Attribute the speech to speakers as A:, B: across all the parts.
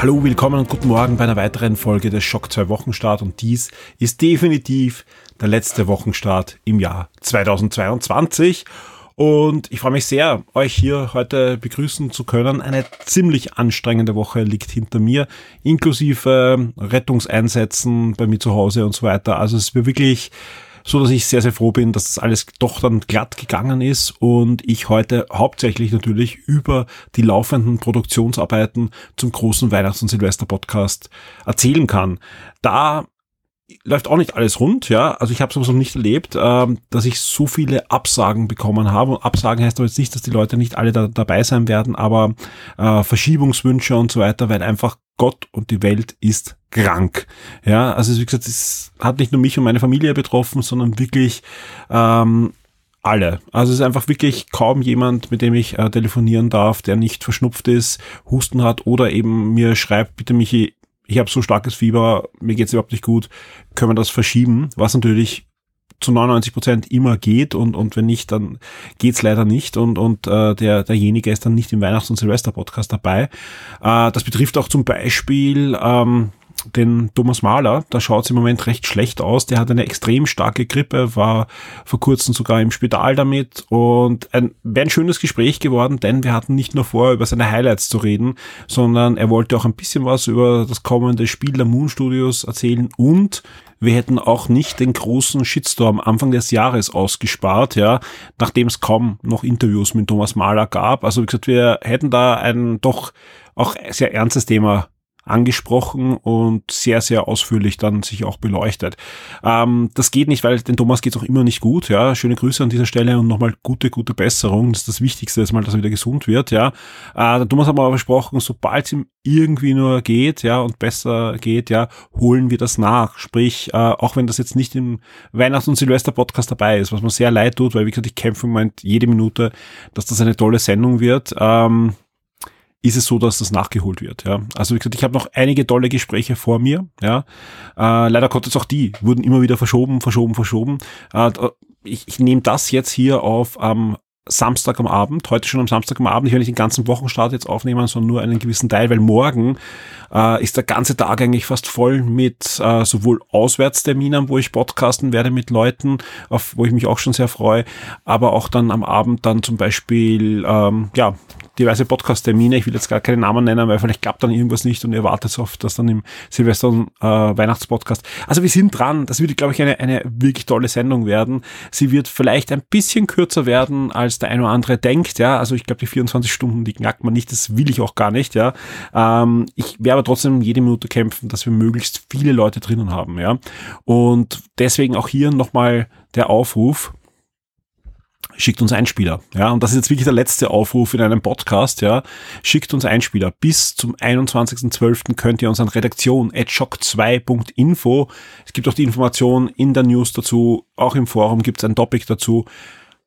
A: Hallo, willkommen und guten Morgen bei einer weiteren Folge des Schock 2 Wochenstart und dies ist definitiv der letzte Wochenstart im Jahr 2022 und ich freue mich sehr, euch hier heute begrüßen zu können. Eine ziemlich anstrengende Woche liegt hinter mir, inklusive Rettungseinsätzen bei mir zu Hause und so weiter. Also es wird wirklich so dass ich sehr, sehr froh bin, dass das alles doch dann glatt gegangen ist und ich heute hauptsächlich natürlich über die laufenden Produktionsarbeiten zum großen Weihnachts- und Silvester-Podcast erzählen kann. Da läuft auch nicht alles rund, ja. Also ich habe sowas noch nicht erlebt, ähm, dass ich so viele Absagen bekommen habe. Und Absagen heißt aber jetzt nicht, dass die Leute nicht alle da, dabei sein werden, aber äh, Verschiebungswünsche und so weiter, weil einfach Gott und die Welt ist krank. Ja, also wie gesagt, es hat nicht nur mich und meine Familie betroffen, sondern wirklich ähm, alle. Also es ist einfach wirklich kaum jemand, mit dem ich äh, telefonieren darf, der nicht verschnupft ist, Husten hat oder eben mir schreibt, bitte Michi, ich habe so starkes Fieber, mir geht's überhaupt nicht gut, können wir das verschieben? Was natürlich zu 99 Prozent immer geht und, und wenn nicht, dann geht's leider nicht und, und äh, der, derjenige ist dann nicht im Weihnachts- und Silvester-Podcast dabei. Äh, das betrifft auch zum Beispiel ähm, den Thomas Mahler, da schaut es im Moment recht schlecht aus. Der hat eine extrem starke Grippe, war vor kurzem sogar im Spital damit und ein, wäre ein schönes Gespräch geworden, denn wir hatten nicht nur vor, über seine Highlights zu reden, sondern er wollte auch ein bisschen was über das kommende Spiel der Moon Studios erzählen und wir hätten auch nicht den großen Shitstorm Anfang des Jahres ausgespart, ja, nachdem es kaum noch Interviews mit Thomas Mahler gab. Also wie gesagt, wir hätten da ein doch auch sehr ernstes Thema angesprochen und sehr, sehr ausführlich dann sich auch beleuchtet. Ähm, das geht nicht, weil den Thomas geht es auch immer nicht gut. Ja, schöne Grüße an dieser Stelle und nochmal gute, gute Besserung. Das ist das Wichtigste, ist mal, dass er wieder gesund wird. Ja, äh, der Thomas hat mal versprochen, sobald es ihm irgendwie nur geht, ja, und besser geht, ja, holen wir das nach. Sprich, äh, auch wenn das jetzt nicht im Weihnachts- und Silvester-Podcast dabei ist, was mir sehr leid tut, weil wie gesagt, ich kämpfe im Moment jede Minute, dass das eine tolle Sendung wird. Ähm, ist es so, dass das nachgeholt wird. Ja. Also wie gesagt, ich habe noch einige tolle Gespräche vor mir. Ja. Äh, leider Gottes auch die wurden immer wieder verschoben, verschoben, verschoben. Äh, ich, ich nehme das jetzt hier auf am Samstag am Abend, heute schon am Samstag am Abend. Ich werde nicht den ganzen Wochenstart jetzt aufnehmen, sondern nur einen gewissen Teil, weil morgen äh, ist der ganze Tag eigentlich fast voll mit äh, sowohl Auswärtsterminen, wo ich podcasten werde mit Leuten, auf wo ich mich auch schon sehr freue, aber auch dann am Abend dann zum Beispiel ähm, ja diverse Podcast-Termine. Ich will jetzt gar keine Namen nennen, weil vielleicht klappt dann irgendwas nicht und ihr wartet auf das dann im Silvester- und äh, Weihnachtspodcast. Also wir sind dran. Das wird, glaube ich, eine, eine wirklich tolle Sendung werden. Sie wird vielleicht ein bisschen kürzer werden, als der eine oder andere denkt. Ja, also ich glaube, die 24 Stunden, die knackt man nicht. Das will ich auch gar nicht. Ja, ähm, ich werde aber trotzdem jede Minute kämpfen, dass wir möglichst viele Leute drinnen haben. Ja, und deswegen auch hier nochmal der Aufruf schickt uns Einspieler. Ja, und das ist jetzt wirklich der letzte Aufruf in einem Podcast. Ja, schickt uns Einspieler. Bis zum 21.12. könnt ihr uns an redaktion shock2.info. Es gibt auch die Information in der News dazu. Auch im Forum gibt es ein Topic dazu.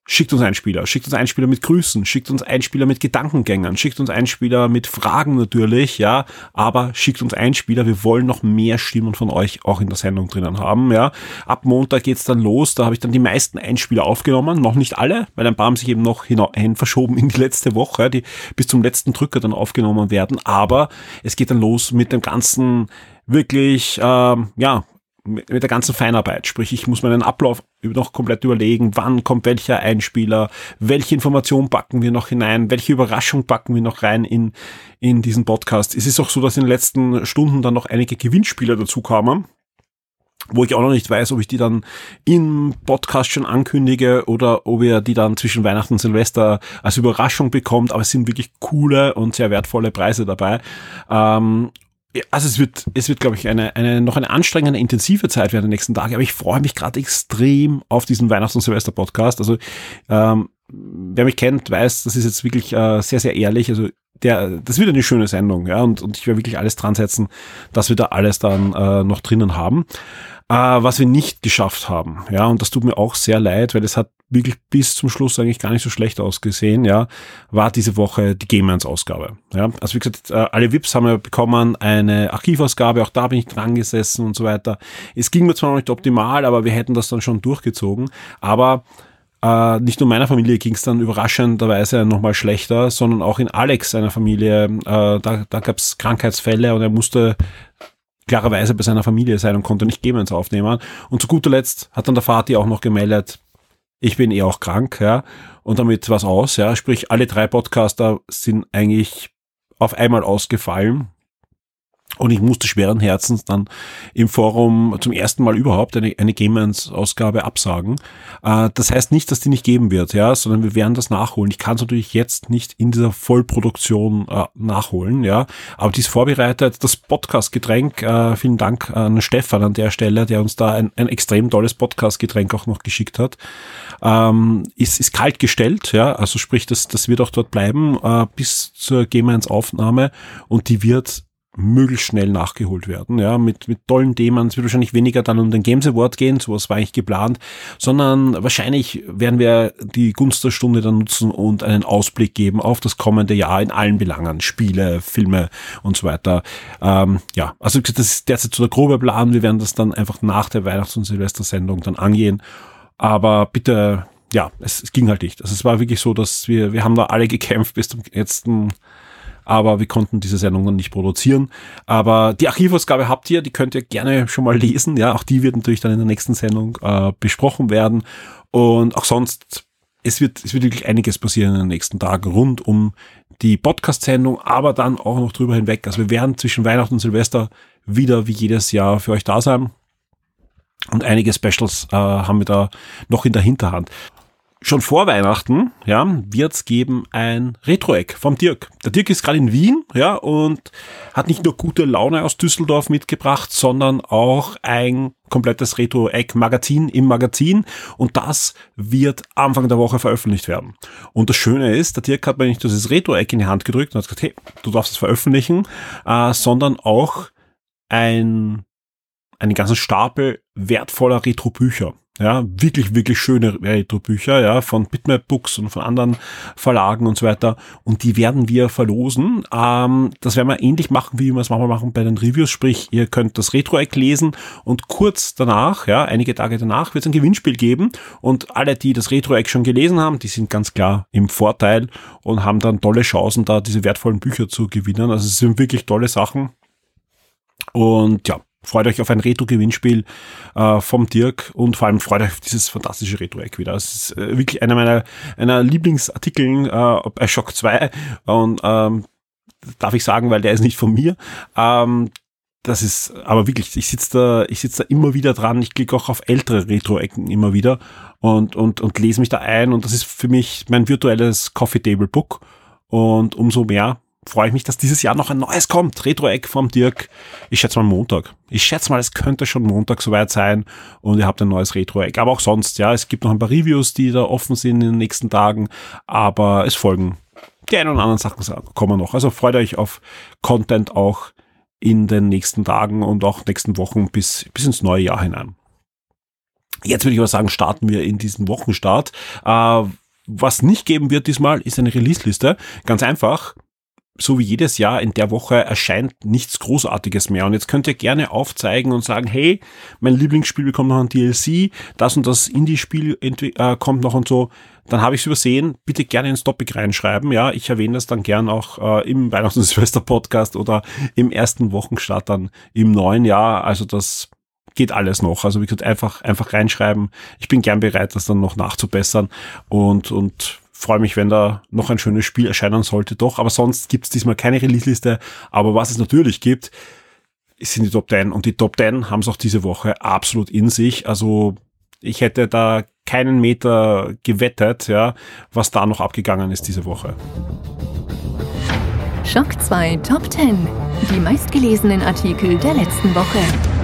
A: Schickt uns Einspieler, schickt uns Einspieler mit Grüßen, schickt uns Einspieler mit Gedankengängern, schickt uns Einspieler mit Fragen natürlich, ja, aber schickt uns Einspieler, wir wollen noch mehr Stimmen von euch auch in der Sendung drinnen haben, ja. Ab Montag geht's dann los, da habe ich dann die meisten Einspieler aufgenommen, noch nicht alle, weil ein paar haben sich eben noch hin verschoben in die letzte Woche, die bis zum letzten Drücker dann aufgenommen werden, aber es geht dann los mit dem ganzen wirklich, ähm, ja, mit der ganzen Feinarbeit. Sprich, ich muss meinen Ablauf noch komplett überlegen, wann kommt welcher Einspieler, welche Information packen wir noch hinein, welche Überraschung packen wir noch rein in, in diesen Podcast. Es ist auch so, dass in den letzten Stunden dann noch einige Gewinnspieler dazu kamen wo ich auch noch nicht weiß, ob ich die dann im Podcast schon ankündige oder ob ihr die dann zwischen Weihnachten und Silvester als Überraschung bekommt. Aber es sind wirklich coole und sehr wertvolle Preise dabei. Ähm, also es wird, es wird, glaube ich, eine, eine noch eine anstrengende, intensive Zeit werden die nächsten Tage. Aber ich freue mich gerade extrem auf diesen Weihnachts- und Silvester-Podcast. Also ähm, wer mich kennt, weiß, das ist jetzt wirklich äh, sehr, sehr ehrlich. Also der, das wird eine schöne Sendung, ja, und, und ich werde wirklich alles dran setzen, dass wir da alles dann äh, noch drinnen haben. Äh, was wir nicht geschafft haben, ja, und das tut mir auch sehr leid, weil es hat wirklich bis zum Schluss eigentlich gar nicht so schlecht ausgesehen, ja, war diese Woche die Game Ausgabe. Ja, also wie gesagt, äh, alle VIPs haben ja bekommen eine Archivausgabe, auch da bin ich dran gesessen und so weiter. Es ging mir zwar noch nicht optimal, aber wir hätten das dann schon durchgezogen. Aber äh, nicht nur meiner Familie ging es dann überraschenderweise nochmal schlechter, sondern auch in Alex seiner Familie. Äh, da da gab es Krankheitsfälle und er musste klarerweise bei seiner Familie sein und konnte nicht Gamens aufnehmen. Und zu guter Letzt hat dann der Vati auch noch gemeldet, ich bin eh auch krank, ja, und damit was aus, ja, sprich alle drei Podcaster sind eigentlich auf einmal ausgefallen und ich musste schweren Herzens dann im Forum zum ersten Mal überhaupt eine, eine Gamens-Ausgabe absagen. Äh, das heißt nicht, dass die nicht geben wird, ja, sondern wir werden das nachholen. Ich kann es natürlich jetzt nicht in dieser Vollproduktion äh, nachholen, ja, aber die ist vorbereitet. Das Podcast-Getränk, äh, vielen Dank an Stefan an der Stelle, der uns da ein, ein extrem tolles Podcast-Getränk auch noch geschickt hat, ähm, ist, ist kalt gestellt, ja, also sprich, das, das wird auch dort bleiben äh, bis zur Gamens-Aufnahme und die wird möglichst schnell nachgeholt werden, ja, mit, mit tollen Themen. Es wird wahrscheinlich weniger dann um den Games Award gehen, sowas war eigentlich geplant, sondern wahrscheinlich werden wir die Gunst der Stunde dann nutzen und einen Ausblick geben auf das kommende Jahr in allen Belangen, Spiele, Filme und so weiter. Ähm, ja, also das ist derzeit so der grobe Plan. Wir werden das dann einfach nach der Weihnachts- und Silvestersendung dann angehen. Aber bitte, ja, es, es ging halt nicht. Also es war wirklich so, dass wir, wir haben da alle gekämpft bis zum letzten aber wir konnten diese Sendung dann nicht produzieren. Aber die Archivausgabe habt ihr, die könnt ihr gerne schon mal lesen. Ja, auch die wird natürlich dann in der nächsten Sendung äh, besprochen werden. Und auch sonst, es wird, es wird wirklich einiges passieren in den nächsten Tagen rund um die Podcast-Sendung, aber dann auch noch drüber hinweg. Also wir werden zwischen Weihnachten und Silvester wieder wie jedes Jahr für euch da sein. Und einige Specials äh, haben wir da noch in der Hinterhand schon vor Weihnachten, ja, wird's geben ein Retro-Eck vom Dirk. Der Dirk ist gerade in Wien, ja, und hat nicht nur gute Laune aus Düsseldorf mitgebracht, sondern auch ein komplettes Retro-Eck-Magazin im Magazin und das wird Anfang der Woche veröffentlicht werden. Und das Schöne ist, der Dirk hat mir nicht dieses Retro-Eck in die Hand gedrückt und hat gesagt, hey, du darfst es veröffentlichen, äh, sondern auch ein, einen ganzen Stapel wertvoller Retro-Bücher. Ja, wirklich, wirklich schöne Retro-Bücher, ja, von Bitmap Books und von anderen Verlagen und so weiter. Und die werden wir verlosen. Ähm, das werden wir ähnlich machen, wie wir es manchmal machen bei den Reviews. Sprich, ihr könnt das Retro-Eck lesen und kurz danach, ja, einige Tage danach, wird es ein Gewinnspiel geben. Und alle, die das Retro-Eck schon gelesen haben, die sind ganz klar im Vorteil und haben dann tolle Chancen, da diese wertvollen Bücher zu gewinnen. Also es sind wirklich tolle Sachen. Und ja, Freut euch auf ein Retro-Gewinnspiel äh, vom Dirk und vor allem freut euch auf dieses fantastische Retro-Eck wieder. Es ist äh, wirklich einer meiner, einer Lieblingsartikeln äh, bei Shock 2 und ähm, darf ich sagen, weil der ist nicht von mir. Ähm, das ist aber wirklich, ich sitze da, ich da immer wieder dran. Ich klicke auch auf ältere Retro-Ecken immer wieder und, und, und lese mich da ein und das ist für mich mein virtuelles Coffee Table Book und umso mehr freue ich mich, dass dieses Jahr noch ein neues kommt. Retro-Eck vom Dirk. Ich schätze mal Montag. Ich schätze mal, es könnte schon Montag soweit sein und ihr habt ein neues Retro-Eck. Aber auch sonst, ja, es gibt noch ein paar Reviews, die da offen sind in den nächsten Tagen, aber es folgen die ein oder anderen Sachen kommen noch. Also freut euch auf Content auch in den nächsten Tagen und auch nächsten Wochen bis, bis ins neue Jahr hinein. Jetzt würde ich aber sagen, starten wir in diesen Wochenstart. Äh, was nicht geben wird diesmal, ist eine Release-Liste. Ganz einfach so wie jedes Jahr in der Woche erscheint nichts Großartiges mehr. Und jetzt könnt ihr gerne aufzeigen und sagen, hey, mein Lieblingsspiel bekommt noch ein DLC, das und das Indie-Spiel äh, kommt noch und so. Dann habe ich es übersehen. Bitte gerne ins Topic reinschreiben. Ja, ich erwähne das dann gern auch äh, im Weihnachts- und Silvester-Podcast oder im ersten Wochenstart dann im neuen Jahr. Also das geht alles noch. Also wie gesagt, einfach, einfach reinschreiben. Ich bin gern bereit, das dann noch nachzubessern und, und freue mich, wenn da noch ein schönes Spiel erscheinen sollte, doch. Aber sonst gibt es diesmal keine Release-Liste. Aber was es natürlich gibt, sind die Top 10. Und die Top 10 haben es auch diese Woche absolut in sich. Also ich hätte da keinen Meter gewettet, ja, was da noch abgegangen ist diese Woche.
B: Schock 2 Top 10. Die meistgelesenen Artikel der letzten Woche.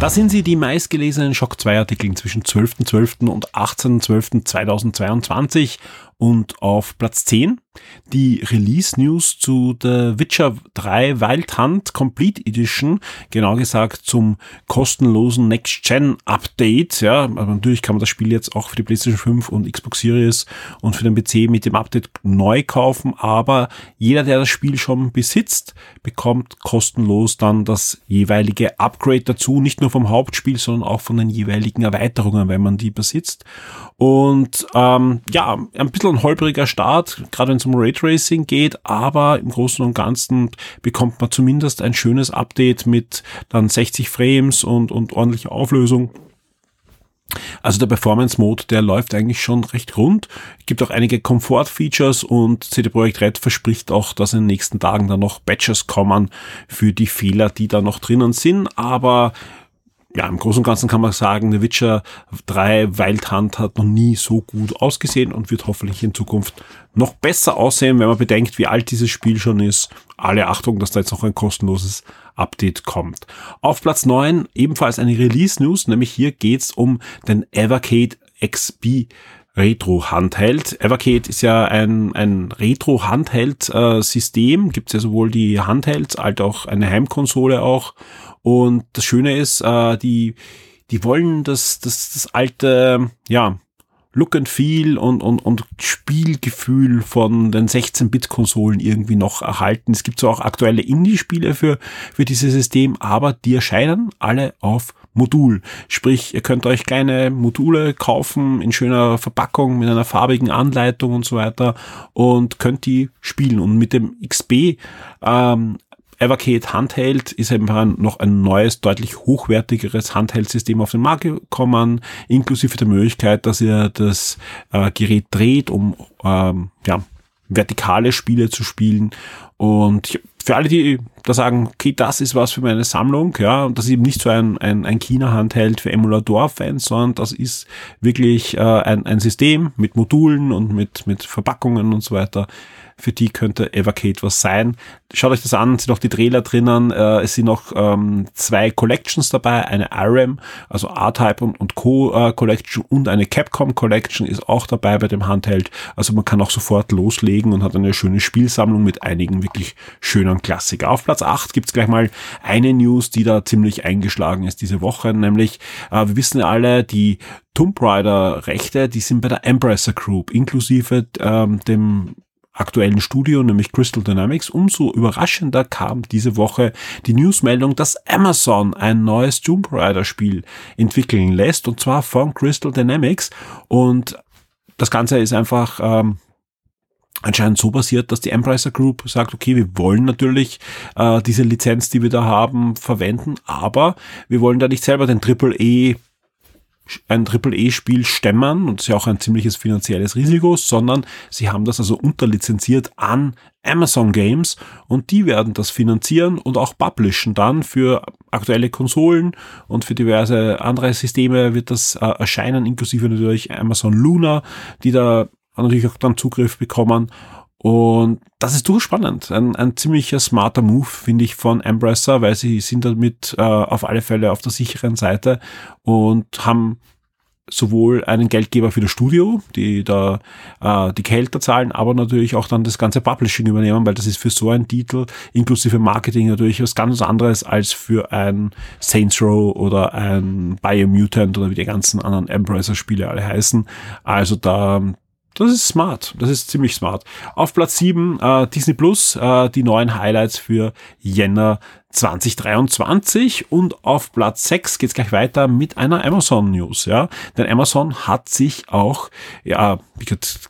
A: Das sind sie, die meistgelesenen Shock 2 Artikel zwischen 12.12. .12. und 18.12.2022. Und auf Platz 10 die Release News zu The Witcher 3 Wild Hunt Complete Edition, genau gesagt zum kostenlosen Next Gen Update. Ja, aber natürlich kann man das Spiel jetzt auch für die PlayStation 5 und Xbox Series und für den PC mit dem Update neu kaufen, aber jeder, der das Spiel schon besitzt, bekommt kostenlos dann das jeweilige Upgrade dazu, nicht nur vom Hauptspiel, sondern auch von den jeweiligen Erweiterungen, wenn man die besitzt. Und ähm, ja, ein bisschen ein holpriger Start, gerade wenn es um Raytracing geht, aber im Großen und Ganzen bekommt man zumindest ein schönes Update mit dann 60 Frames und, und ordentlicher Auflösung. Also der Performance Mode, der läuft eigentlich schon recht rund. Gibt auch einige Komfort-Features und CD Projekt Red verspricht auch, dass in den nächsten Tagen dann noch Patches kommen für die Fehler, die da noch drinnen sind. Aber ja, im Großen und Ganzen kann man sagen, The Witcher 3 Wild Hunt hat noch nie so gut ausgesehen und wird hoffentlich in Zukunft noch besser aussehen, wenn man bedenkt, wie alt dieses Spiel schon ist. Alle Achtung, dass da jetzt noch ein kostenloses Update kommt. Auf Platz 9 ebenfalls eine Release News, nämlich hier geht's um den Evercade XB Retro-Handheld. Evercade ist ja ein, ein Retro-Handheld-System. Gibt es ja sowohl die Handhelds als auch eine Heimkonsole auch. Und das Schöne ist, äh, die, die wollen das, das, das alte, ja, Look and Feel und, und, und Spielgefühl von den 16-Bit-Konsolen irgendwie noch erhalten. Es gibt zwar auch aktuelle Indie-Spiele für, für dieses System, aber die erscheinen alle auf Modul. Sprich, ihr könnt euch kleine Module kaufen in schöner Verpackung mit einer farbigen Anleitung und so weiter und könnt die spielen. Und mit dem XB ähm, Evercade Handheld ist eben noch ein neues, deutlich hochwertigeres Handheld-System auf den Markt gekommen, inklusive der Möglichkeit, dass ihr das äh, Gerät dreht, um ähm, ja, vertikale Spiele zu spielen. Und für alle, die da sagen, okay, das ist was für meine Sammlung, ja, und das ist eben nicht so ein, ein, ein China-Handheld für Emulator-Fans, sondern das ist wirklich äh, ein, ein System mit Modulen und mit, mit Verpackungen und so weiter, für die könnte Evercade was sein. Schaut euch das an, sind auch die Trailer drinnen. Äh, es sind noch ähm, zwei Collections dabei, eine IRAM, also R-Type und, und Co. Äh, Collection und eine Capcom Collection ist auch dabei bei dem Handheld. Also man kann auch sofort loslegen und hat eine schöne Spielsammlung mit einigen wirklich schönen Klassiker. Auf Platz 8 gibt's gleich mal eine News, die da ziemlich eingeschlagen ist diese Woche, nämlich äh, wir wissen ja alle, die Tomb Raider Rechte, die sind bei der Embracer Group, inklusive ähm, dem aktuellen Studio, nämlich Crystal Dynamics. Umso überraschender kam diese Woche die Newsmeldung, dass Amazon ein neues Tomb Raider Spiel entwickeln lässt, und zwar von Crystal Dynamics. Und das Ganze ist einfach ähm, anscheinend so passiert, dass die Embracer Group sagt, okay, wir wollen natürlich äh, diese Lizenz, die wir da haben, verwenden, aber wir wollen da nicht selber den Triple E ein Triple-E-Spiel stemmen und ist ja auch ein ziemliches finanzielles Risiko, sondern sie haben das also unterlizenziert an Amazon Games und die werden das finanzieren und auch publishen dann für aktuelle Konsolen und für diverse andere Systeme wird das äh, erscheinen, inklusive natürlich Amazon Luna, die da natürlich auch dann Zugriff bekommen und das ist durchspannend. Ein, ein ziemlicher smarter Move, finde ich, von Embracer, weil sie sind damit äh, auf alle Fälle auf der sicheren Seite und haben sowohl einen Geldgeber für das Studio, die da äh, die Gehälter zahlen, aber natürlich auch dann das ganze Publishing übernehmen, weil das ist für so einen Titel inklusive Marketing natürlich was ganz anderes als für ein Saints Row oder ein Biomutant oder wie die ganzen anderen Embracer-Spiele alle heißen. Also da das ist smart. Das ist ziemlich smart. Auf Platz 7 äh, Disney Plus, äh, die neuen Highlights für Jänner 2023 und auf Platz 6 geht's gleich weiter mit einer Amazon News, ja. Denn Amazon hat sich auch, ja,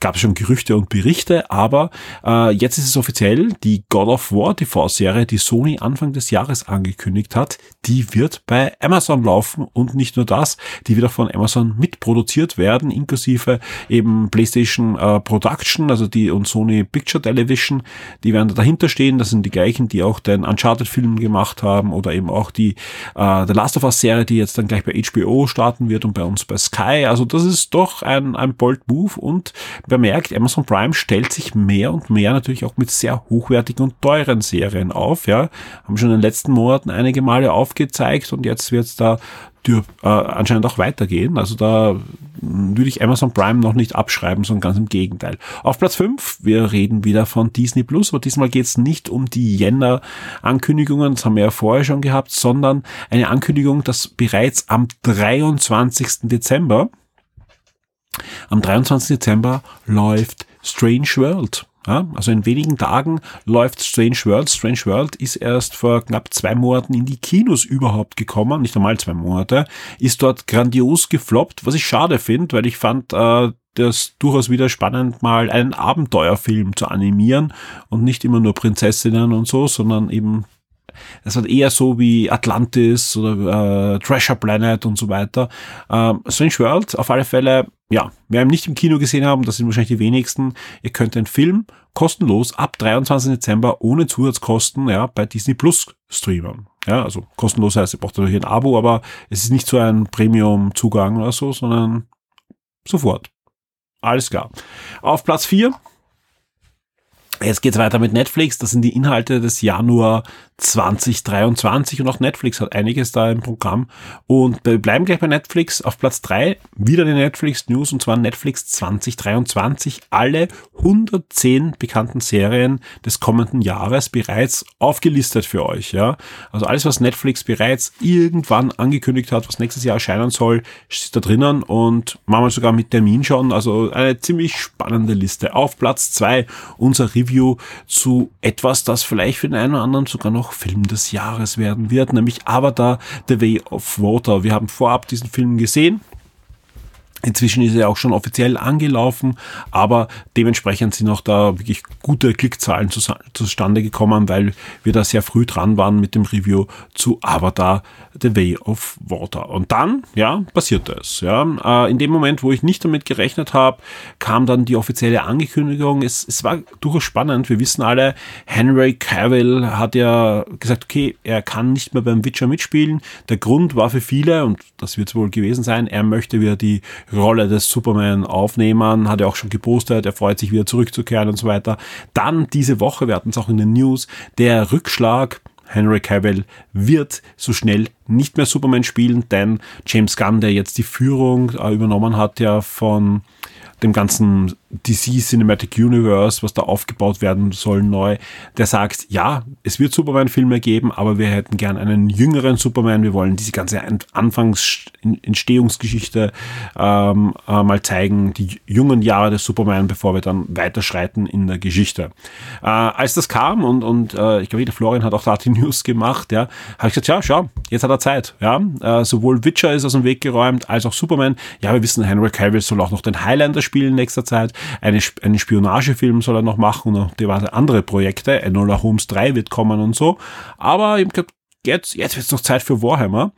A: gab schon Gerüchte und Berichte, aber äh, jetzt ist es offiziell, die God of War TV-Serie, die Sony Anfang des Jahres angekündigt hat, die wird bei Amazon laufen und nicht nur das, die wird auch von Amazon mitproduziert werden, inklusive eben PlayStation äh, Production, also die und Sony Picture Television, die werden da dahinter stehen, das sind die gleichen, die auch den Uncharted-Film gemacht haben oder eben auch die äh, The Last of Us Serie, die jetzt dann gleich bei HBO starten wird und bei uns bei Sky. Also das ist doch ein, ein bold Move und bemerkt, Amazon Prime stellt sich mehr und mehr natürlich auch mit sehr hochwertigen und teuren Serien auf. Ja, haben schon in den letzten Monaten einige Male aufgezeigt und jetzt wird da dür, äh, anscheinend auch weitergehen. Also da würde ich Amazon Prime noch nicht abschreiben, sondern ganz im Gegenteil. Auf Platz 5, wir reden wieder von Disney Plus, aber diesmal geht es nicht um die Jänner-Ankündigungen, das haben wir ja vorher schon gehabt, sondern eine Ankündigung, dass bereits am 23. Dezember, am 23. Dezember läuft Strange World. Ja, also in wenigen Tagen läuft Strange World. Strange World ist erst vor knapp zwei Monaten in die Kinos überhaupt gekommen, nicht einmal zwei Monate, ist dort grandios gefloppt, was ich schade finde, weil ich fand äh, das durchaus wieder spannend, mal einen Abenteuerfilm zu animieren und nicht immer nur Prinzessinnen und so, sondern eben es hat eher so wie Atlantis oder äh, Treasure Planet und so weiter. Ähm, Strange World, auf alle Fälle, ja, wer ihn nicht im Kino gesehen haben, das sind wahrscheinlich die wenigsten, ihr könnt den Film kostenlos ab 23. Dezember ohne Zusatzkosten ja, bei Disney Plus streamen. Ja, also kostenlos heißt, ihr braucht natürlich ein Abo, aber es ist nicht so ein Premium-Zugang oder so, sondern sofort. Alles klar. Auf Platz 4 Jetzt geht's weiter mit Netflix. Das sind die Inhalte des Januar 2023 und auch Netflix hat einiges da im Programm. Und wir bleiben gleich bei Netflix. Auf Platz drei wieder die Netflix News und zwar Netflix 2023. Alle 110 bekannten Serien des kommenden Jahres bereits aufgelistet für euch. Ja, Also alles, was Netflix bereits irgendwann angekündigt hat, was nächstes Jahr erscheinen soll, ist da drinnen und manchmal sogar mit Termin schon. Also eine ziemlich spannende Liste. Auf Platz zwei unser Review Review zu etwas, das vielleicht für den einen oder anderen sogar noch Film des Jahres werden wird, nämlich Avatar The Way of Water. Wir haben vorab diesen Film gesehen. Inzwischen ist er auch schon offiziell angelaufen, aber dementsprechend sind auch da wirklich gute Klickzahlen zustande gekommen, weil wir da sehr früh dran waren mit dem Review zu Avatar The Way of Water. Und dann, ja, passierte es. Ja. Äh, in dem Moment, wo ich nicht damit gerechnet habe, kam dann die offizielle Ankündigung. Es, es war durchaus spannend. Wir wissen alle, Henry Cavill hat ja gesagt, okay, er kann nicht mehr beim Witcher mitspielen. Der Grund war für viele, und das wird es wohl gewesen sein, er möchte wieder die Rolle des Superman aufnehmen, hat er auch schon gepostet, er freut sich wieder zurückzukehren und so weiter. Dann diese Woche, wir hatten es auch in den News, der Rückschlag Henry Cavill wird so schnell nicht mehr Superman spielen, denn James Gunn, der jetzt die Führung äh, übernommen hat, ja von dem ganzen DC Cinematic Universe, was da aufgebaut werden soll, neu, der sagt, ja, es wird Superman-Filme geben, aber wir hätten gern einen jüngeren Superman. Wir wollen diese ganze Anfangs-Entstehungsgeschichte ähm, äh, mal zeigen, die jungen Jahre des Superman, bevor wir dann weiterschreiten in der Geschichte. Äh, als das kam und, und äh, ich glaube, der Florian hat auch da die News gemacht, ja, habe ich gesagt, ja, schau, jetzt hat er Zeit. Ja, äh, sowohl Witcher ist aus dem Weg geräumt, als auch Superman. Ja, wir wissen, Henry Cavill soll auch noch den Highlander spielen in nächster Zeit. Eine, einen Spionagefilm soll er noch machen und diverse andere Projekte. Enola Holmes 3 wird kommen und so. Aber ich glaube, jetzt, jetzt wird es noch Zeit für Warhammer.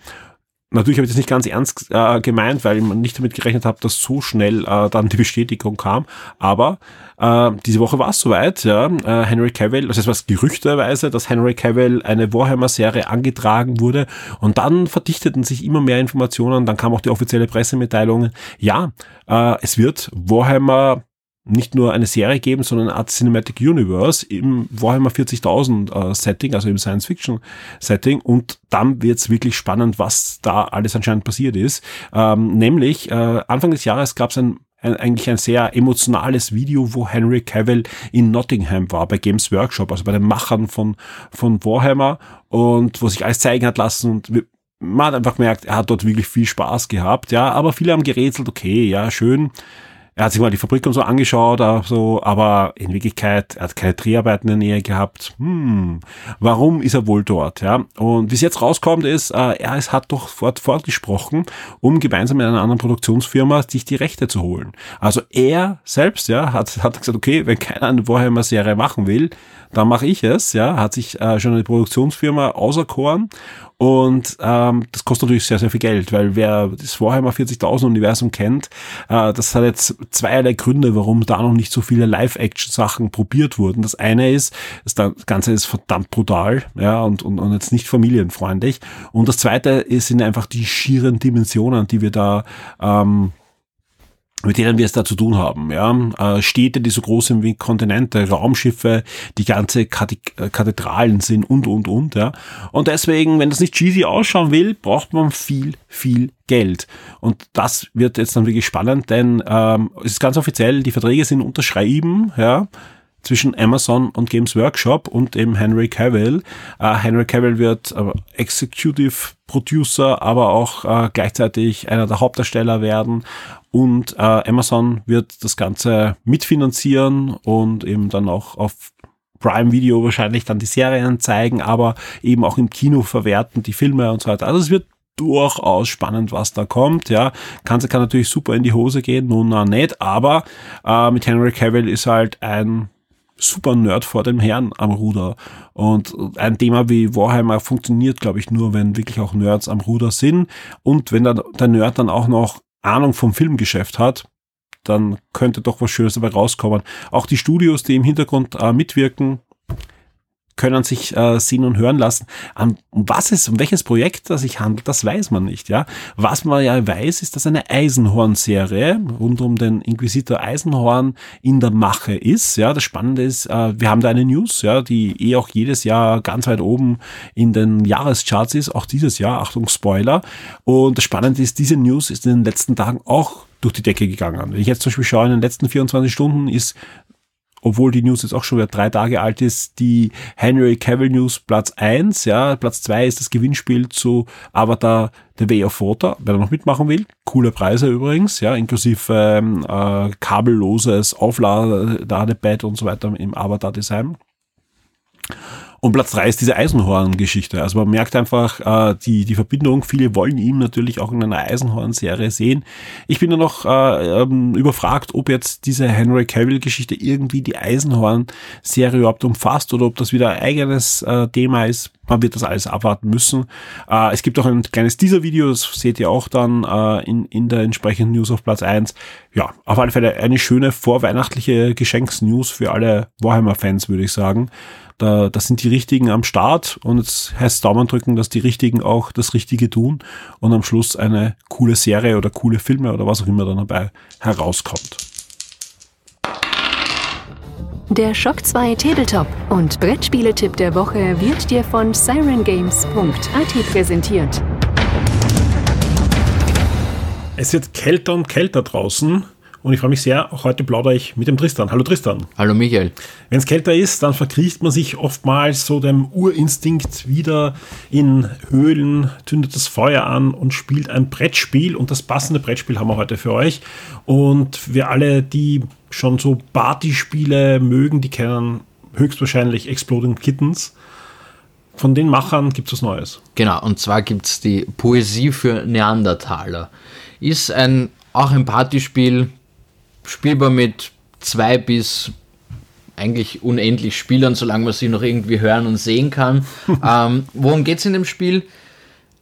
A: Natürlich habe ich das nicht ganz ernst äh, gemeint, weil ich nicht damit gerechnet habe, dass so schnell äh, dann die Bestätigung kam. Aber äh, diese Woche war es soweit. Ja, äh, Henry Cavill, also es war gerüchteweise, dass Henry Cavill eine Warhammer-Serie angetragen wurde. Und dann verdichteten sich immer mehr Informationen. Dann kam auch die offizielle Pressemitteilung. Ja, äh, es wird Warhammer nicht nur eine Serie geben, sondern eine Art Cinematic Universe im Warhammer 40.000 äh, Setting, also im Science-Fiction Setting. Und dann wird's wirklich spannend, was da alles anscheinend passiert ist. Ähm, nämlich äh, Anfang des Jahres gab's ein ein, eigentlich ein sehr emotionales Video, wo Henry Cavill in Nottingham war, bei Games Workshop, also bei den Machern von, von Warhammer und wo sich alles zeigen hat lassen und man hat einfach gemerkt, er hat dort wirklich viel Spaß gehabt, ja, aber viele haben gerätselt, okay, ja, schön, er hat sich mal die Fabrik und so angeschaut, so, aber in Wirklichkeit, er hat keine Dreharbeiten in der Nähe gehabt. Hm, warum ist er wohl dort? Ja? Und wie es jetzt rauskommt, ist, äh, er hat doch fort, fortgesprochen, um gemeinsam mit einer anderen Produktionsfirma sich die Rechte zu holen. Also er selbst, ja, hat, hat gesagt, okay, wenn keiner eine Warhammer-Serie machen will, dann mache ich es, ja, hat sich äh, schon eine Produktionsfirma auserkoren und ähm, das kostet natürlich sehr, sehr viel Geld, weil wer das Warhammer 40.000 Universum kennt, äh, das hat jetzt zweierlei Gründe, warum da noch nicht so viele Live-Action-Sachen probiert wurden. Das eine ist, das Ganze ist verdammt brutal, ja, und, und, und jetzt nicht familienfreundlich. Und das zweite ist, sind einfach die schieren Dimensionen, die wir da ähm, mit denen wir es da zu tun haben. Ja? Äh, Städte, die so groß sind wie Kontinente, Raumschiffe, die ganze Kathedralen sind und, und, und. Ja? Und deswegen, wenn das nicht cheesy ausschauen will, braucht man viel, viel Geld. Und das wird jetzt dann wirklich spannend, denn ähm, es ist ganz offiziell, die Verträge sind unterschrieben. Ja? Zwischen Amazon und Games Workshop und eben Henry Cavill. Uh, Henry Cavill wird uh, Executive Producer, aber auch uh, gleichzeitig einer der Hauptdarsteller werden und Amazon wird das Ganze mitfinanzieren und eben dann auch auf Prime Video wahrscheinlich dann die Serien zeigen, aber eben auch im Kino verwerten, die Filme und so weiter. Also es wird durchaus spannend, was da kommt. Ja, kann, kann natürlich super in die Hose gehen, nun na nicht, aber äh, mit Henry Cavill ist halt ein super Nerd vor dem Herrn am Ruder. Und ein Thema wie Warhammer funktioniert, glaube ich, nur, wenn wirklich auch Nerds am Ruder sind. Und wenn der, der Nerd dann auch noch Ahnung vom Filmgeschäft hat, dann könnte doch was Schönes dabei rauskommen. Auch die Studios, die im Hintergrund äh, mitwirken, können sich äh, sehen und hören lassen. Um was es, um welches Projekt das sich handelt, das weiß man nicht, ja. Was man ja weiß, ist, dass eine Eisenhorn-Serie rund um den Inquisitor Eisenhorn in der Mache ist, ja. Das Spannende ist, äh, wir haben da eine News, ja, die eh auch jedes Jahr ganz weit oben in den Jahrescharts ist, auch dieses Jahr, Achtung, Spoiler. Und das Spannende ist, diese News ist in den letzten Tagen auch durch die Decke gegangen. Wenn ich jetzt zum Beispiel schaue, in den letzten 24 Stunden ist obwohl die News jetzt auch schon wieder drei Tage alt ist, die Henry Cavill News Platz eins, ja, Platz zwei ist das Gewinnspiel zu Avatar The Way of Water, wer da noch mitmachen will. Coole Preise übrigens, ja, inklusive ähm, äh, kabelloses Aufladepad und so weiter im Avatar-Design. Und Platz drei ist diese Eisenhorn-Geschichte. Also man merkt einfach äh, die, die Verbindung. Viele wollen ihn natürlich auch in einer Eisenhorn-Serie sehen. Ich bin nur noch äh, ähm, überfragt, ob jetzt diese Henry Cavill-Geschichte irgendwie die Eisenhorn-Serie überhaupt umfasst oder ob das wieder ein eigenes äh, Thema ist. Man wird das alles abwarten müssen. Äh, es gibt auch ein kleines Teaser-Video, das seht ihr auch dann äh, in, in der entsprechenden News auf Platz eins. Ja, auf alle Fälle eine schöne vorweihnachtliche Geschenks-News für alle Warhammer-Fans, würde ich sagen. Da, das sind die Richtigen am Start und jetzt heißt Daumen drücken, dass die Richtigen auch das Richtige tun und am Schluss eine coole Serie oder coole Filme oder was auch immer dann dabei herauskommt.
B: Der Shock 2 Tabletop und Brettspieletipp der Woche wird dir von sirengames.at präsentiert.
A: Es wird kälter und kälter draußen und ich freue mich sehr, auch heute plaudere ich mit dem Tristan. Hallo Tristan.
C: Hallo Michael.
A: Wenn es kälter ist, dann verkriecht man sich oftmals so dem Urinstinkt wieder in Höhlen, zündet das Feuer an und spielt ein Brettspiel. Und das passende Brettspiel haben wir heute für euch. Und wir alle, die schon so Partyspiele mögen, die kennen höchstwahrscheinlich Exploding Kittens. Von den Machern gibt es was Neues.
C: Genau, und zwar gibt es die Poesie für Neandertaler. Ist ein, auch ein Partyspiel, spielbar mit zwei bis eigentlich unendlich Spielern, solange man sie noch irgendwie hören und sehen kann. ähm, worum geht es in dem Spiel?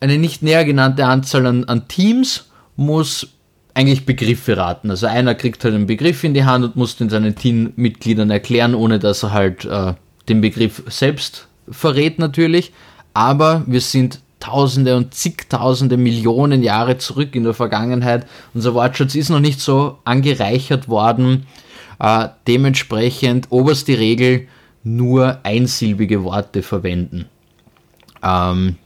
C: Eine nicht näher genannte Anzahl an, an, Teams muss eigentlich Begriffe raten. Also einer kriegt halt einen Begriff in die Hand und muss den seinen Teammitgliedern erklären, ohne dass er halt äh, den Begriff selbst verrät natürlich. Aber wir sind Tausende und zigtausende Millionen Jahre zurück in der Vergangenheit. Unser Wortschatz ist noch nicht so angereichert worden. Äh, dementsprechend oberste Regel nur einsilbige Worte verwenden. Ähm,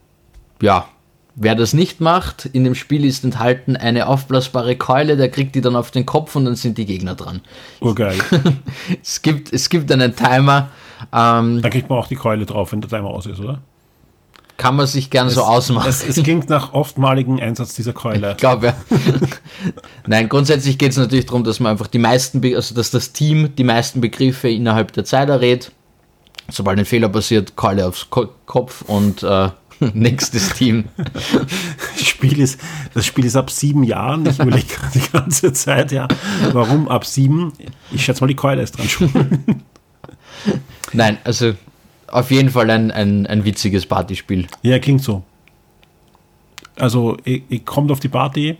C: ja, wer das nicht macht, in dem Spiel ist enthalten eine aufblasbare Keule, der kriegt die dann auf den Kopf und dann sind die Gegner dran.
A: Oh geil.
C: es, gibt, es gibt einen Timer.
A: Ähm, da kriegt man auch die Keule drauf, wenn der Timer aus ist, oder?
C: Kann man sich gern es, so ausmachen.
A: Es, es, klingt nach oftmaligen Einsatz dieser Keule.
C: Ich glaube, ja. Nein, grundsätzlich geht es natürlich darum, dass man einfach die meisten, also dass das Team die meisten Begriffe innerhalb der Zeit errät. Sobald ein Fehler passiert, Keule aufs Ko Kopf und äh, nächstes Team.
A: Das Spiel, ist, das Spiel ist ab sieben Jahren. Ich überlege die ganze Zeit, ja. Warum ab sieben? Ich schätze mal, die Keule ist dran schon.
C: Nein, also auf jeden Fall ein, ein, ein witziges Partyspiel.
A: Ja, klingt so. Also, ihr, ihr kommt auf die Party,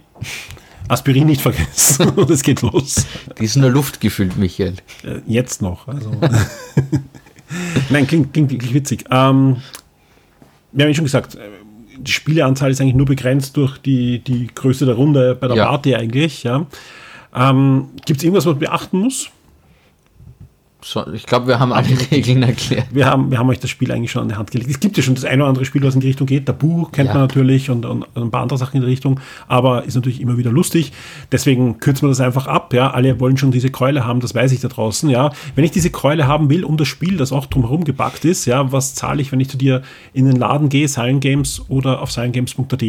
A: Aspirin nicht vergessen und es geht los.
C: Die ist nur Luft gefüllt, Michael.
A: Äh, jetzt noch. Also. Nein, klingt, klingt wirklich witzig. Ähm, wir haben ja schon gesagt, äh, die Spieleanzahl ist eigentlich nur begrenzt durch die, die Größe der Runde bei der ja. Party eigentlich. Ja. Ähm, Gibt es irgendwas, was man beachten muss?
C: So, ich glaube, wir haben alle Regeln erklärt.
A: Wir haben, wir haben euch das Spiel eigentlich schon an die Hand gelegt. Es gibt ja schon das eine oder andere Spiel, was in die Richtung geht. Tabu kennt ja. man natürlich und, und, ein paar andere Sachen in die Richtung, aber ist natürlich immer wieder lustig. Deswegen kürzen wir das einfach ab. Ja, alle wollen schon diese Keule haben, das weiß ich da draußen. Ja, wenn ich diese Keule haben will, um das Spiel, das auch drumherum gepackt ist, ja, was zahle ich, wenn ich zu dir in den Laden gehe, Silent Games oder auf silentgames.at?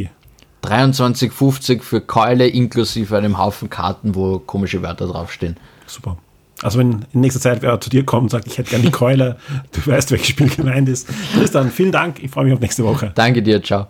C: 23,50 für Keule inklusive einem Haufen Karten, wo komische Wörter draufstehen.
A: Super. Also wenn in nächster Zeit wer zu dir kommt und sagt, ich hätte gerne die Keule, du weißt, welches Spiel gemeint ist. Tristan, vielen Dank. Ich freue mich auf nächste Woche.
C: Danke dir. Ciao.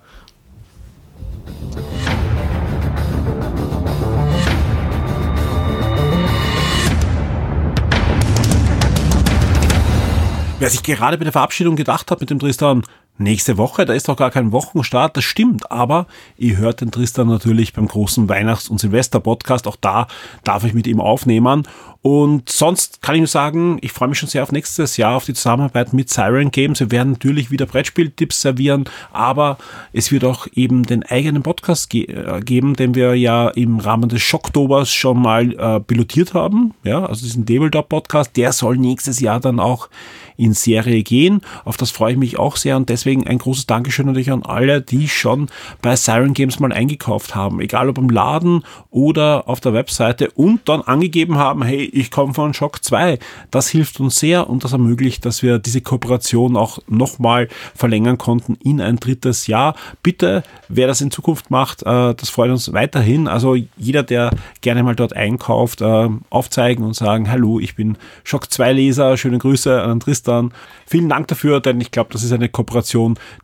A: Wer sich gerade bei der Verabschiedung gedacht hat mit dem Tristan, nächste Woche, da ist doch gar kein Wochenstart, das stimmt, aber ihr hört den Tristan natürlich beim großen Weihnachts- und Silvester-Podcast, auch da darf ich mit ihm aufnehmen und sonst kann ich nur sagen, ich freue mich schon sehr auf nächstes Jahr, auf die Zusammenarbeit mit Siren Games. Wir werden natürlich wieder Brettspieltipps servieren, aber es wird auch eben den eigenen Podcast ge äh, geben, den wir ja im Rahmen des Schocktobers schon mal äh, pilotiert haben. Ja, also diesen Tabletop Podcast, der soll nächstes Jahr dann auch in Serie gehen. Auf das freue ich mich auch sehr und deswegen ein großes Dankeschön natürlich an alle, die schon bei Siren Games mal eingekauft haben. Egal ob im Laden oder auf der Webseite und dann angegeben haben, hey, ich komme von Shock 2. Das hilft uns sehr und das ermöglicht, dass wir diese Kooperation auch nochmal verlängern konnten in ein drittes Jahr. Bitte, wer das in Zukunft macht, äh, das freut uns weiterhin. Also jeder, der gerne mal dort einkauft, äh, aufzeigen und sagen, hallo, ich bin Shock 2 Leser, schöne Grüße an Tristan. Vielen Dank dafür, denn ich glaube, das ist eine Kooperation,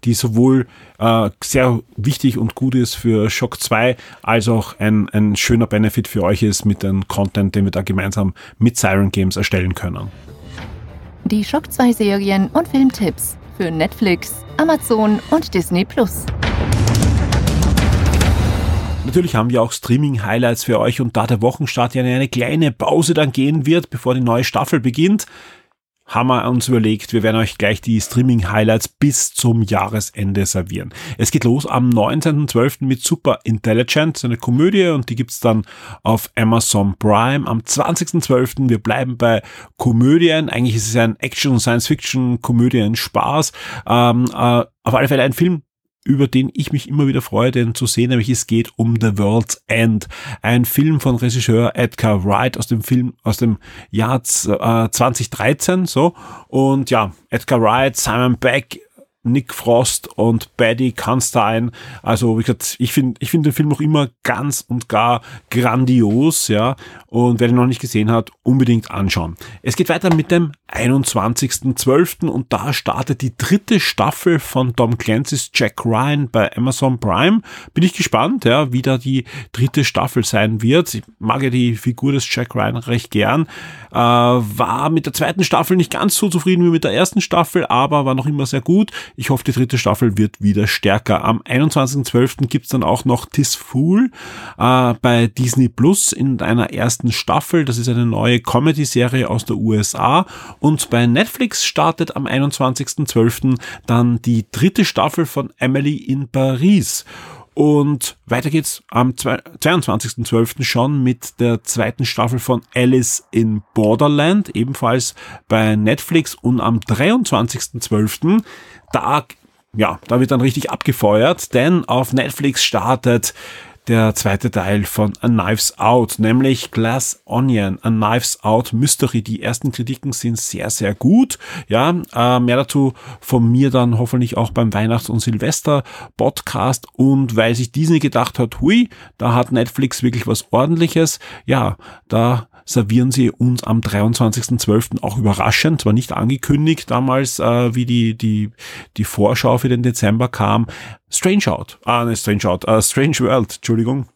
A: die sowohl äh, sehr wichtig und gut ist für Shock 2, als auch ein, ein schöner Benefit für euch ist mit dem Content, den wir da gemeinsam mit Siren Games erstellen können.
B: Die Shock 2 Serien und Filmtipps für Netflix, Amazon und Disney Plus.
A: Natürlich haben wir auch Streaming-Highlights für euch und da der Wochenstart ja eine kleine Pause dann gehen wird, bevor die neue Staffel beginnt, haben wir uns überlegt, wir werden euch gleich die Streaming-Highlights bis zum Jahresende servieren. Es geht los am 19.12. mit Super Intelligent, eine Komödie und die gibt's dann auf Amazon Prime. Am 20.12. wir bleiben bei Komödien. Eigentlich ist es ein Action- und Science-Fiction-Komödien-Spaß. Ähm, äh, auf alle Fälle ein Film, über den ich mich immer wieder freue, den zu sehen, nämlich es geht um The World's End. Ein Film von Regisseur Edgar Wright aus dem Film, aus dem Jahr äh, 2013, so. Und ja, Edgar Wright, Simon Beck, Nick Frost und Paddy Constein. Also, wie gesagt, ich finde ich finde den Film noch immer ganz und gar grandios, ja. Und wer ihn noch nicht gesehen hat, unbedingt anschauen. Es geht weiter mit dem 21.12. und da startet die dritte Staffel von Tom Clancy's Jack Ryan bei Amazon Prime. Bin ich gespannt, ja, wie da die dritte Staffel sein wird. Ich mag ja die Figur des Jack Ryan recht gern. Äh, war mit der zweiten Staffel nicht ganz so zufrieden wie mit der ersten Staffel, aber war noch immer sehr gut. Ich hoffe, die dritte Staffel wird wieder stärker. Am 21.12. gibt's dann auch noch Tis Fool äh, bei Disney Plus in einer ersten Staffel. Das ist eine neue Comedy-Serie aus der USA. Und bei Netflix startet am 21.12. dann die dritte Staffel von Emily in Paris. Und weiter geht's am 22.12. schon mit der zweiten Staffel von Alice in Borderland, ebenfalls bei Netflix. Und am 23.12. da, ja, da wird dann richtig abgefeuert, denn auf Netflix startet der zweite Teil von A Knives Out, nämlich Glass Onion, A Knives Out Mystery. Die ersten Kritiken sind sehr, sehr gut. Ja, äh, mehr dazu von mir dann hoffentlich auch beim Weihnachts- und Silvester-Podcast. Und weil sich Disney gedacht hat, hui, da hat Netflix wirklich was ordentliches. Ja, da servieren sie uns am 23.12. auch überraschend, zwar nicht angekündigt damals, äh, wie die, die, die Vorschau für den Dezember kam. Strange Out, ah, ne, Strange Out, uh, Strange World, Entschuldigung.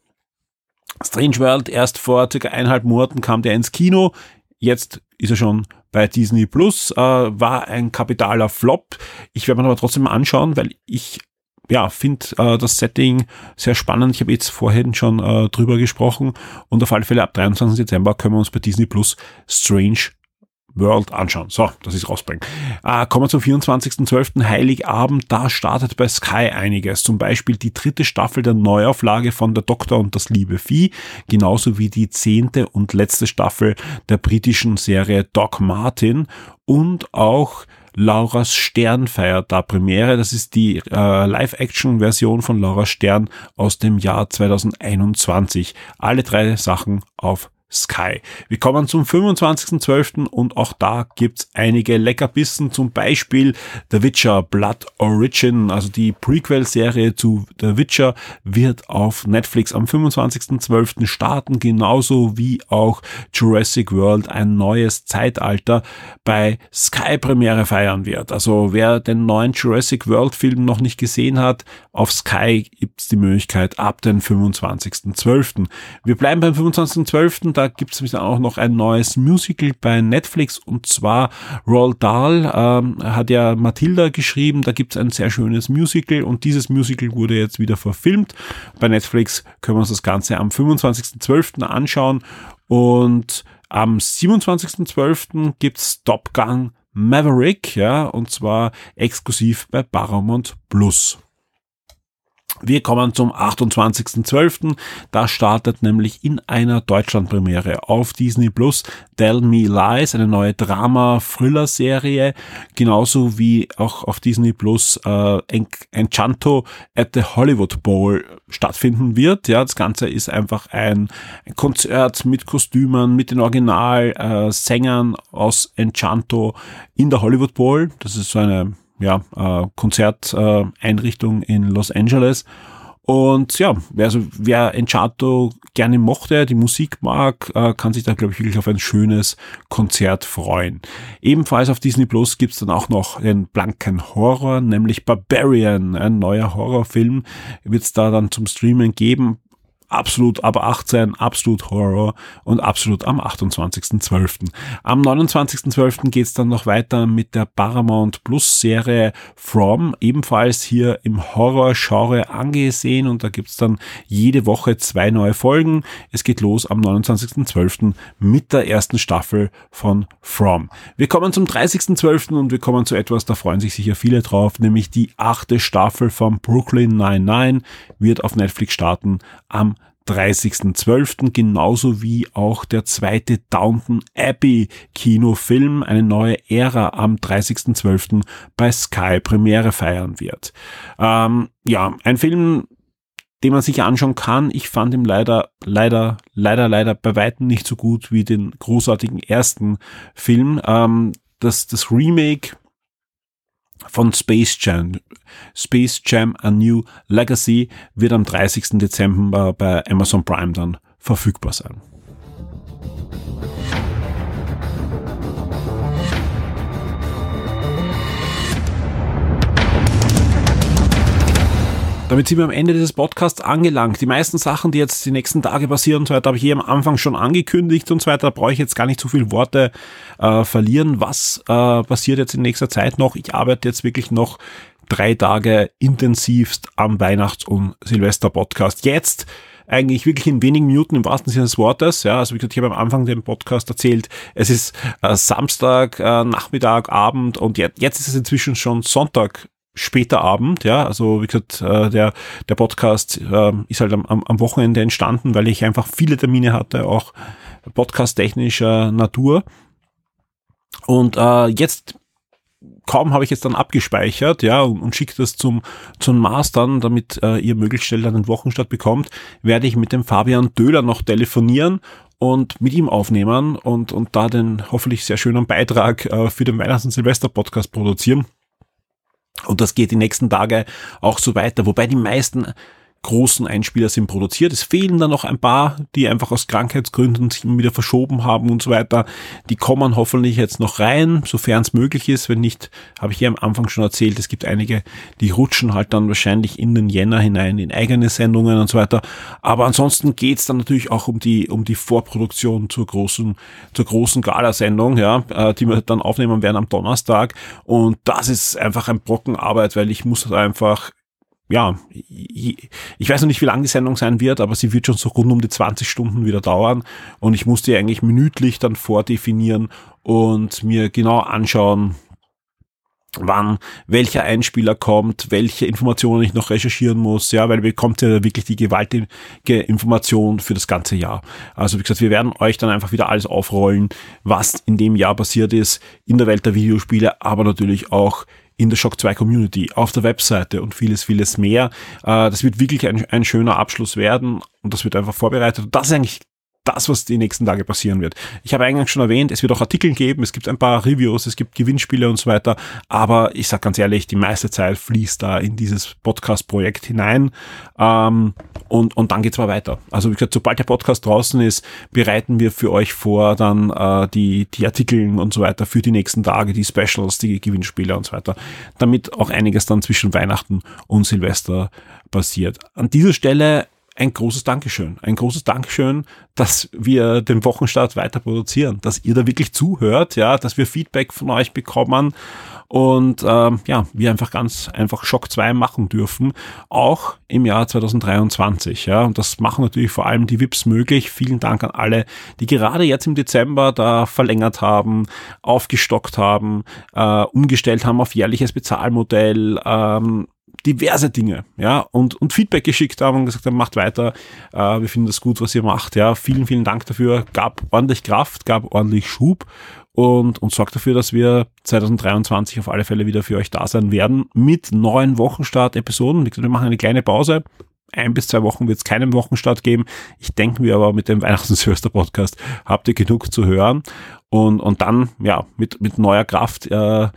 A: Strange World, erst vor circa eineinhalb Monaten kam der ins Kino, jetzt ist er schon bei Disney Plus, äh, war ein kapitaler Flop. Ich werde mir aber trotzdem anschauen, weil ich ja, finde äh, das Setting sehr spannend. Ich habe jetzt vorhin schon äh, drüber gesprochen und auf alle Fälle ab 23. Dezember können wir uns bei Disney Plus Strange World anschauen. So, das ist rausbringen. Äh, kommen wir zum 24.12. Heiligabend. Da startet bei Sky einiges. Zum Beispiel die dritte Staffel der Neuauflage von Der Doktor und das liebe Vieh. Genauso wie die zehnte und letzte Staffel der britischen Serie Doc Martin. Und auch Laura's Stern feiert da Premiere. Das ist die äh, Live-Action-Version von Laura Stern aus dem Jahr 2021. Alle drei Sachen auf Sky. Wir kommen zum 25.12. und auch da gibt's einige Leckerbissen, zum Beispiel The Witcher Blood Origin, also die Prequel-Serie zu The Witcher wird auf Netflix am 25.12. starten, genauso wie auch Jurassic World ein neues Zeitalter bei Sky Premiere feiern wird. Also wer den neuen Jurassic World Film noch nicht gesehen hat, auf Sky gibt's die Möglichkeit ab den 25.12. Wir bleiben beim 25.12 da gibt es auch noch ein neues Musical bei Netflix und zwar Roald Dahl ähm, hat ja Matilda geschrieben, da gibt es ein sehr schönes Musical und dieses Musical wurde jetzt wieder verfilmt. Bei Netflix können wir uns das Ganze am 25.12. anschauen und am 27.12. gibt's Top Gun Maverick, ja, und zwar exklusiv bei Paramount Plus. Wir kommen zum 28.12. Da startet nämlich in einer Deutschlandpremiere auf Disney Plus Tell Me Lies, eine neue Drama-Thriller-Serie, genauso wie auch auf Disney Plus äh, Enchanto at the Hollywood Bowl stattfinden wird. Ja, das Ganze ist einfach ein, Konzert mit Kostümen, mit den Original-Sängern äh, aus Enchanto in der Hollywood Bowl. Das ist so eine ja, äh, Konzerteinrichtung äh, in Los Angeles. Und ja, also wer Enchanto gerne mochte, die Musik mag, äh, kann sich da, glaube ich, wirklich auf ein schönes Konzert freuen. Ebenfalls auf Disney Plus gibt's dann auch noch den blanken Horror, nämlich Barbarian, ein neuer Horrorfilm, wird's da dann zum Streamen geben absolut ab 18, absolut Horror und absolut am 28.12. Am 29.12. geht's dann noch weiter mit der Paramount Plus Serie From, ebenfalls hier im Horror-Genre angesehen und da gibt's dann jede Woche zwei neue Folgen. Es geht los am 29.12. mit der ersten Staffel von From. Wir kommen zum 30.12. und wir kommen zu etwas, da freuen sich sicher viele drauf, nämlich die achte Staffel von Brooklyn 99 wird auf Netflix starten am 30.12. genauso wie auch der zweite Downton Abbey Kinofilm, eine neue Ära am 30.12. bei Sky Premiere feiern wird. Ähm, ja, ein Film, den man sich anschauen kann. Ich fand ihn leider, leider, leider, leider bei weitem nicht so gut wie den großartigen ersten Film. Ähm, das, das Remake von Space Jam. Space Jam A New Legacy wird am 30. Dezember bei Amazon Prime dann verfügbar sein. Damit sind wir am Ende dieses Podcasts angelangt. Die meisten Sachen, die jetzt die nächsten Tage passieren und so weiter, habe ich hier am Anfang schon angekündigt und so weiter. Da brauche ich jetzt gar nicht zu viel Worte äh, verlieren. Was äh, passiert jetzt in nächster Zeit noch? Ich arbeite jetzt wirklich noch drei Tage intensivst am Weihnachts- und Silvester-Podcast. Jetzt eigentlich wirklich in wenigen Minuten im wahrsten Sinne des Wortes. Ja, also wie gesagt, ich habe am Anfang den Podcast erzählt, es ist äh, Samstag, äh, Nachmittag, Abend und jetzt, jetzt ist es inzwischen schon Sonntag später Abend, ja, also wie gesagt, äh, der, der Podcast äh, ist halt am, am Wochenende entstanden, weil ich einfach viele Termine hatte, auch podcast-technischer Natur. Und äh, jetzt kaum habe ich jetzt dann abgespeichert, ja, und, und schicke das zum, zum Mastern, damit äh, ihr möglichst schnell dann den Wochenstart bekommt, werde ich mit dem Fabian Döhler noch telefonieren und mit ihm aufnehmen und, und da den hoffentlich sehr schönen Beitrag äh, für den Weihnachts- und Silvester-Podcast produzieren. Und das geht die nächsten Tage auch so weiter, wobei die meisten großen Einspieler sind produziert. Es fehlen da noch ein paar, die einfach aus Krankheitsgründen sich wieder verschoben haben und so weiter. Die kommen hoffentlich jetzt noch rein, sofern es möglich ist. Wenn nicht, habe ich hier am Anfang schon erzählt, es gibt einige, die rutschen halt dann wahrscheinlich in den Jänner hinein, in eigene Sendungen und so weiter. Aber ansonsten geht's dann natürlich auch um die, um die Vorproduktion zur großen, zur großen Galasendung, ja, äh, die wir dann aufnehmen werden am Donnerstag. Und das ist einfach ein Brocken Arbeit, weil ich muss einfach ja, ich weiß noch nicht, wie lang die Sendung sein wird, aber sie wird schon so rund um die 20 Stunden wieder dauern. Und ich musste eigentlich minütlich dann vordefinieren und mir genau anschauen, wann welcher Einspieler kommt, welche Informationen ich noch recherchieren muss, ja, weil bekommt ja wirklich die gewaltige Information für das ganze Jahr. Also wie gesagt, wir werden euch dann einfach wieder alles aufrollen, was in dem Jahr passiert ist in der Welt der Videospiele, aber natürlich auch in der Shock 2 Community, auf der Webseite und vieles, vieles mehr. Äh, das wird wirklich ein, ein schöner Abschluss werden und das wird einfach vorbereitet. das ist eigentlich das, was die nächsten Tage passieren wird. Ich habe eingangs schon erwähnt, es wird auch Artikel geben, es gibt ein paar Reviews, es gibt Gewinnspiele und so weiter, aber ich sage ganz ehrlich, die meiste Zeit fließt da in dieses Podcast-Projekt hinein ähm, und, und dann geht's mal weiter. Also wie gesagt, sobald der Podcast draußen ist, bereiten wir für euch vor dann äh, die, die Artikel und so weiter für die nächsten Tage, die Specials, die Gewinnspiele und so weiter, damit auch einiges dann zwischen Weihnachten und Silvester passiert. An dieser Stelle ein großes Dankeschön. Ein großes Dankeschön, dass wir den Wochenstart weiter produzieren, dass ihr da wirklich zuhört, ja, dass wir Feedback von euch bekommen und ähm, ja, wir einfach ganz einfach Schock 2 machen dürfen, auch im Jahr 2023. Ja, und das machen natürlich vor allem die VIPs möglich. Vielen Dank an alle, die gerade jetzt im Dezember da verlängert haben, aufgestockt haben, äh, umgestellt haben auf jährliches Bezahlmodell. Ähm, diverse Dinge, ja, und, und Feedback geschickt haben und gesagt haben, macht weiter, äh, wir finden das gut, was ihr macht, ja, vielen, vielen Dank dafür, gab ordentlich Kraft, gab ordentlich Schub und, und sorgt dafür, dass wir 2023 auf alle Fälle wieder für euch da sein werden mit neuen Wochenstart-Episoden. Wir machen eine kleine Pause, ein bis zwei Wochen wird es keinen Wochenstart geben. Ich denke mir aber mit dem Weihnachten Silvester Podcast habt ihr genug zu hören und, und dann, ja, mit, mit neuer Kraft äh,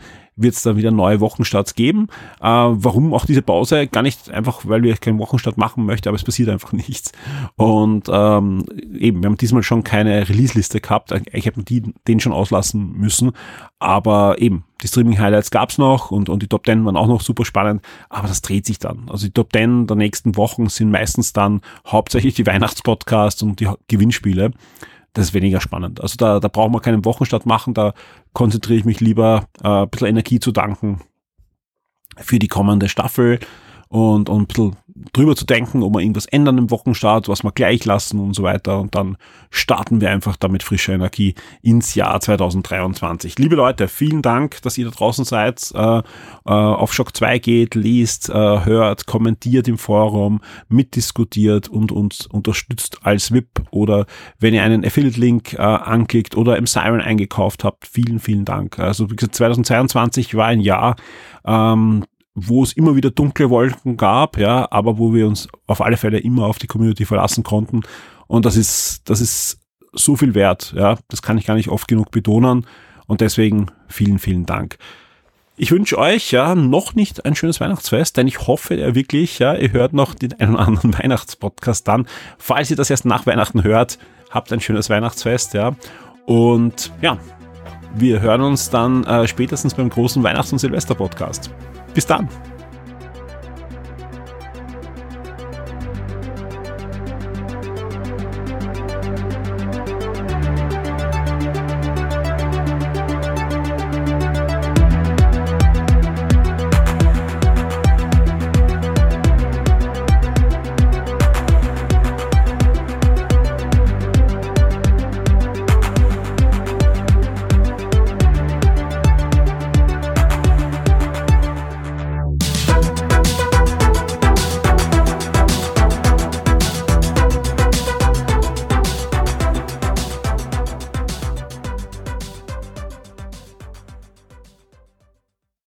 A: wird es dann wieder neue Wochenstarts geben. Äh, warum auch diese Pause? Gar nicht einfach, weil wir keinen Wochenstart machen möchten, aber es passiert einfach nichts. Und ähm, eben, wir haben diesmal schon keine Release-Liste gehabt. Ich hätte den schon auslassen müssen. Aber eben, die Streaming-Highlights gab's noch und, und die Top 10 waren auch noch super spannend, aber das dreht sich dann. Also die Top 10 der nächsten Wochen sind meistens dann hauptsächlich die Weihnachtspodcasts und die Gewinnspiele das ist weniger spannend. Also da, da brauchen wir keinen Wochenstart machen, da konzentriere ich mich lieber, äh, ein bisschen Energie zu danken für die kommende Staffel und, und ein bisschen drüber zu denken, ob wir irgendwas ändern im Wochenstart, was wir gleich lassen und so weiter. Und dann starten wir einfach damit frischer Energie ins Jahr 2023. Liebe Leute, vielen Dank, dass ihr da draußen seid, äh, äh, auf Shock 2 geht, liest, äh, hört, kommentiert im Forum, mitdiskutiert und uns unterstützt als VIP oder wenn ihr einen Affiliate-Link äh, anklickt oder im Siren eingekauft habt. Vielen, vielen Dank. Also wie gesagt, 2022 war ein Jahr, ähm, wo es immer wieder dunkle Wolken gab, ja, aber wo wir uns auf alle Fälle immer auf die Community verlassen konnten. Und das ist, das ist so viel wert, ja. Das kann ich gar nicht oft genug betonen. Und deswegen vielen, vielen Dank. Ich wünsche euch ja noch nicht ein schönes Weihnachtsfest, denn ich hoffe ja wirklich, ja, ihr hört noch den einen oder anderen Weihnachtspodcast dann. Falls ihr das erst nach Weihnachten hört, habt ein schönes Weihnachtsfest, ja. Und ja, wir hören uns dann äh, spätestens beim großen Weihnachts- und Silvester-Podcast. Bis dann.